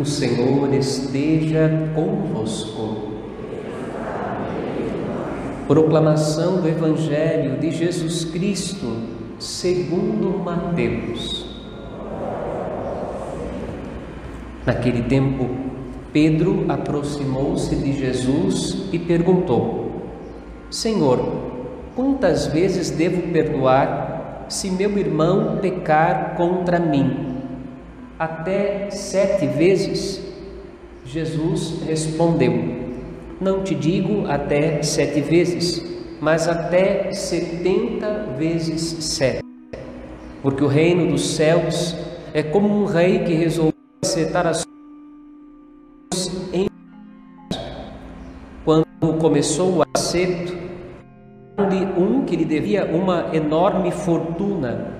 O Senhor esteja convosco. Proclamação do Evangelho de Jesus Cristo, segundo Mateus. Naquele tempo, Pedro aproximou-se de Jesus e perguntou: Senhor, quantas vezes devo perdoar se meu irmão pecar contra mim? Até sete vezes? Jesus respondeu: Não te digo até sete vezes, mas até setenta vezes sete. Porque o reino dos céus é como um rei que resolveu acertar as coisas em quando começou o acerto, um que lhe devia uma enorme fortuna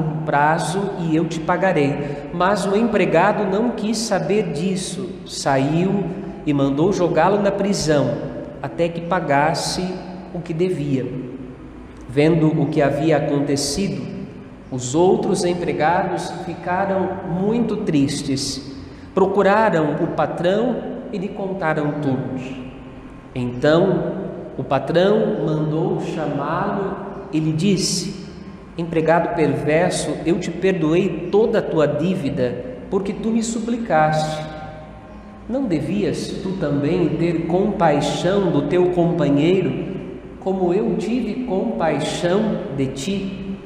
um prazo e eu te pagarei. Mas o empregado não quis saber disso, saiu e mandou jogá-lo na prisão, até que pagasse o que devia. Vendo o que havia acontecido, os outros empregados ficaram muito tristes. Procuraram o patrão e lhe contaram tudo. Então o patrão mandou chamá-lo e lhe disse: Empregado perverso, eu te perdoei toda a tua dívida, porque tu me suplicaste. Não devias tu também ter compaixão do teu companheiro, como eu tive compaixão de ti?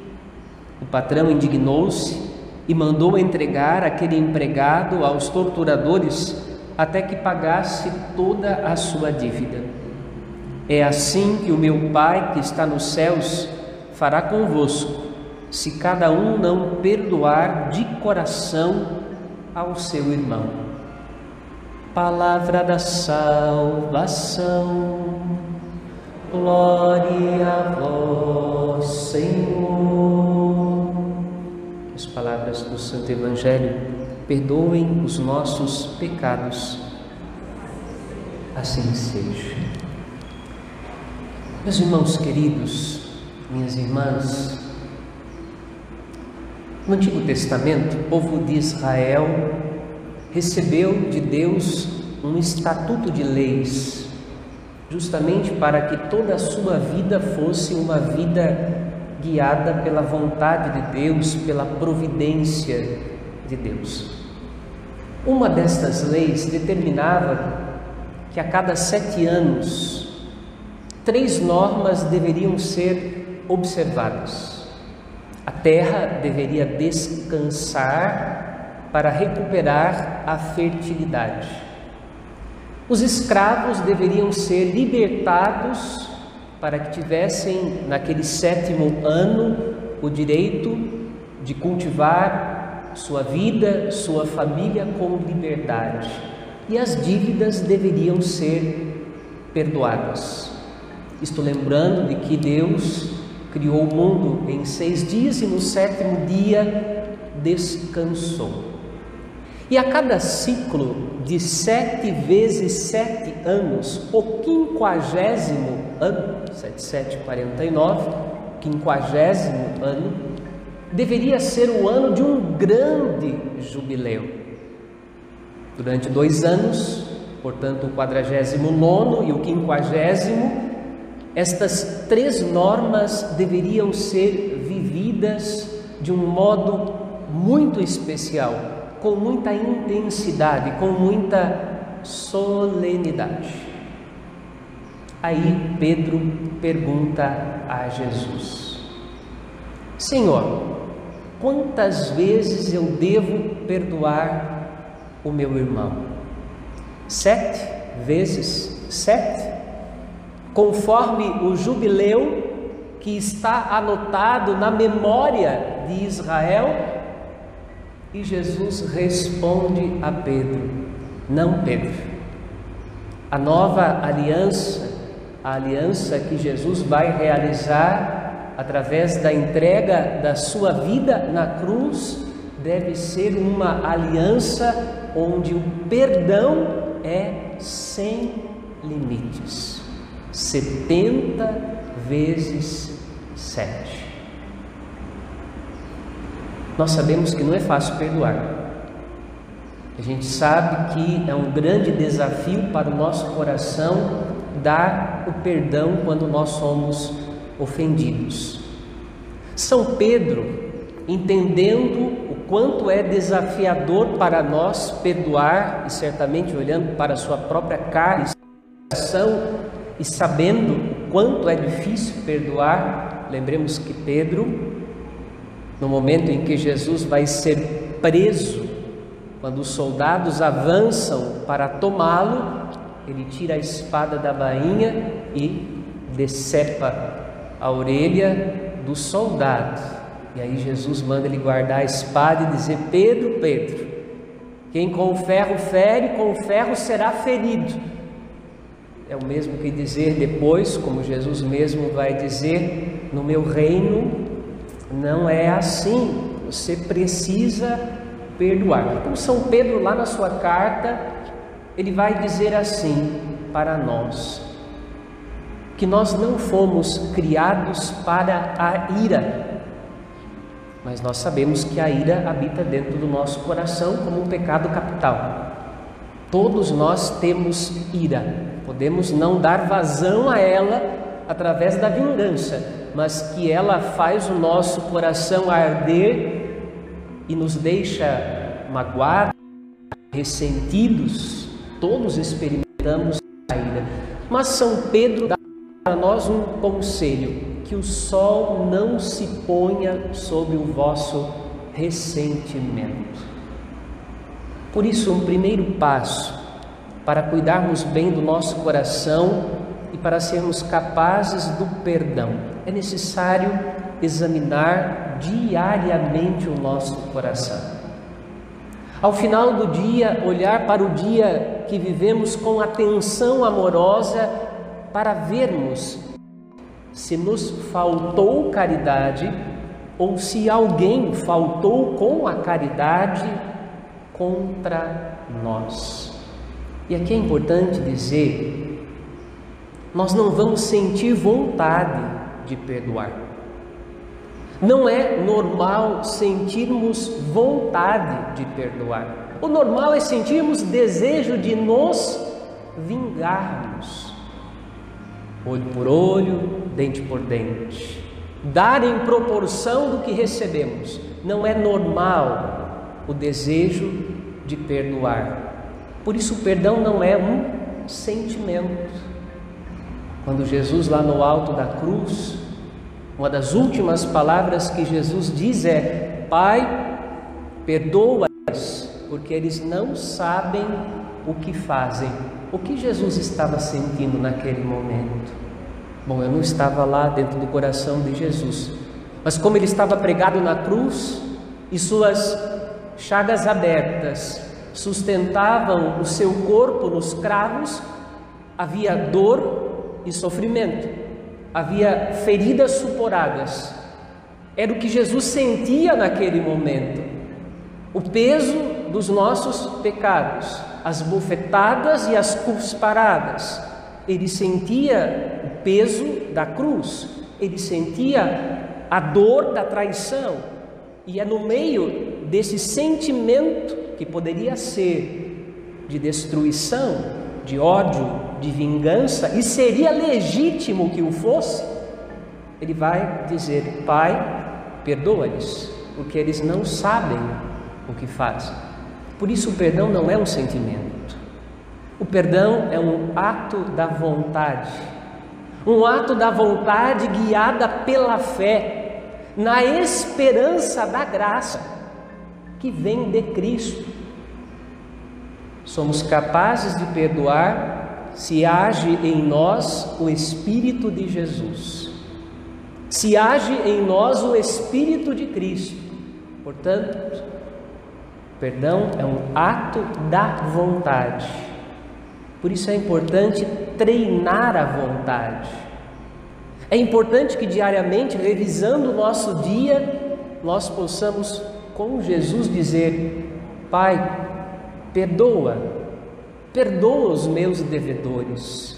O patrão indignou-se e mandou entregar aquele empregado aos torturadores até que pagasse toda a sua dívida. É assim que o meu Pai que está nos céus fará convosco, se cada um não perdoar de coração ao seu irmão. Palavra da salvação, glória a vós, Senhor. As palavras do Santo Evangelho perdoem os nossos pecados. Assim seja. Meus irmãos queridos, minhas irmãs, no Antigo Testamento, o povo de Israel recebeu de Deus um estatuto de leis, justamente para que toda a sua vida fosse uma vida guiada pela vontade de Deus, pela providência de Deus. Uma destas leis determinava que a cada sete anos, três normas deveriam ser observadas. A terra deveria descansar para recuperar a fertilidade. Os escravos deveriam ser libertados para que tivessem, naquele sétimo ano, o direito de cultivar sua vida, sua família com liberdade. E as dívidas deveriam ser perdoadas. Estou lembrando de que Deus criou o mundo em seis dias e no sétimo dia descansou. E a cada ciclo de sete vezes sete anos, o quinquagésimo ano, 7749, quinquagésimo ano, deveria ser o ano de um grande jubileu. Durante dois anos, portanto, o quadragésimo nono e o quinquagésimo, estas três normas deveriam ser vividas de um modo muito especial, com muita intensidade, com muita solenidade. Aí Pedro pergunta a Jesus: Senhor, quantas vezes eu devo perdoar o meu irmão? Sete vezes sete? Conforme o jubileu que está anotado na memória de Israel? E Jesus responde a Pedro: Não, Pedro. A nova aliança, a aliança que Jesus vai realizar através da entrega da sua vida na cruz, deve ser uma aliança onde o perdão é sem limites. 70 vezes sete. Nós sabemos que não é fácil perdoar. A gente sabe que é um grande desafio para o nosso coração dar o perdão quando nós somos ofendidos. São Pedro, entendendo o quanto é desafiador para nós perdoar, e certamente olhando para a sua própria carne, e sabendo quanto é difícil perdoar, lembremos que Pedro, no momento em que Jesus vai ser preso, quando os soldados avançam para tomá-lo, ele tira a espada da bainha e decepa a orelha do soldado. E aí Jesus manda ele guardar a espada e dizer: Pedro, Pedro, quem com o ferro fere, com o ferro será ferido é o mesmo que dizer depois, como Jesus mesmo vai dizer, no meu reino não é assim. Você precisa perdoar. Então São Pedro lá na sua carta, ele vai dizer assim para nós: que nós não fomos criados para a ira, mas nós sabemos que a ira habita dentro do nosso coração como um pecado capital. Todos nós temos ira. Podemos não dar vazão a ela através da vingança, mas que ela faz o nosso coração arder e nos deixa magoados, ressentidos. Todos experimentamos a ira. Mas São Pedro dá para nós um conselho: que o sol não se ponha sobre o vosso ressentimento. Por isso, um primeiro passo para cuidarmos bem do nosso coração e para sermos capazes do perdão. É necessário examinar diariamente o nosso coração. Ao final do dia, olhar para o dia que vivemos com atenção amorosa para vermos se nos faltou caridade ou se alguém faltou com a caridade contra nós. E aqui é importante dizer: nós não vamos sentir vontade de perdoar. Não é normal sentirmos vontade de perdoar. O normal é sentirmos desejo de nos vingarmos. Olho por olho, dente por dente. Dar em proporção do que recebemos. Não é normal o desejo de perdoar. Por isso, o perdão não é um sentimento. Quando Jesus, lá no alto da cruz, uma das últimas palavras que Jesus diz é: Pai, perdoa-os, porque eles não sabem o que fazem. O que Jesus estava sentindo naquele momento? Bom, eu não estava lá dentro do coração de Jesus, mas como ele estava pregado na cruz e suas chagas abertas sustentavam o seu corpo nos cravos, havia dor e sofrimento, havia feridas suporadas. Era o que Jesus sentia naquele momento. O peso dos nossos pecados, as bofetadas e as cusparadas. Ele sentia o peso da cruz, ele sentia a dor da traição. E é no meio desse sentimento que poderia ser de destruição, de ódio, de vingança, e seria legítimo que o fosse, ele vai dizer: Pai, perdoa-lhes, porque eles não sabem o que fazem. Por isso, o perdão não é um sentimento, o perdão é um ato da vontade, um ato da vontade guiada pela fé, na esperança da graça que vem de Cristo. Somos capazes de perdoar se age em nós o Espírito de Jesus, se age em nós o Espírito de Cristo. Portanto, perdão é um ato da vontade. Por isso é importante treinar a vontade. É importante que diariamente, revisando o nosso dia, nós possamos, com Jesus, dizer: Pai, perdoa, perdoa os meus devedores,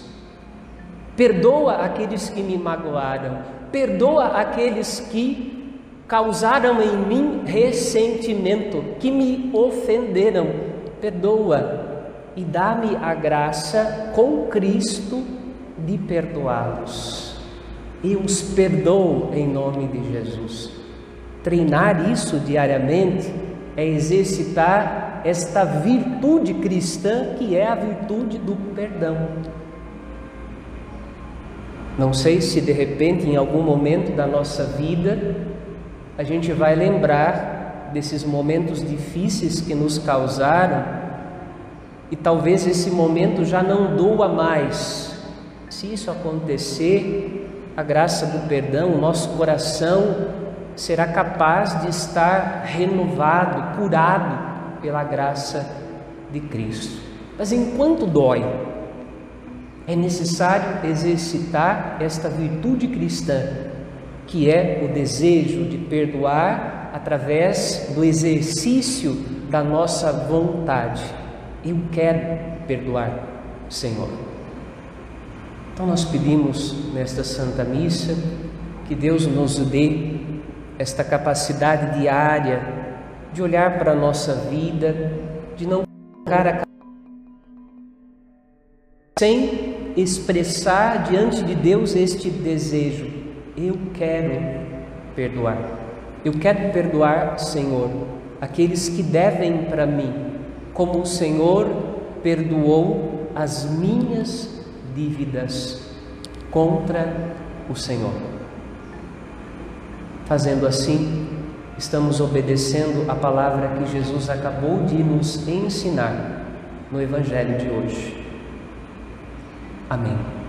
perdoa aqueles que me magoaram, perdoa aqueles que causaram em mim ressentimento, que me ofenderam, perdoa e dá-me a graça com Cristo de perdoá-los. E os perdoo em nome de Jesus. Treinar isso diariamente é exercitar esta virtude cristã que é a virtude do perdão. Não sei se de repente, em algum momento da nossa vida, a gente vai lembrar desses momentos difíceis que nos causaram e talvez esse momento já não doa mais. Se isso acontecer, a graça do perdão, o nosso coração será capaz de estar renovado, curado pela graça de Cristo. Mas enquanto dói, é necessário exercitar esta virtude cristã, que é o desejo de perdoar através do exercício da nossa vontade. Eu quero perdoar, Senhor. Então nós pedimos nesta Santa Missa que Deus nos dê esta capacidade diária de olhar para a nossa vida, de não colocar a sem expressar diante de Deus este desejo. Eu quero perdoar. Eu quero perdoar, Senhor, aqueles que devem para mim como o Senhor perdoou as minhas dívidas contra o Senhor. Fazendo assim, estamos obedecendo a palavra que Jesus acabou de nos ensinar no Evangelho de hoje. Amém.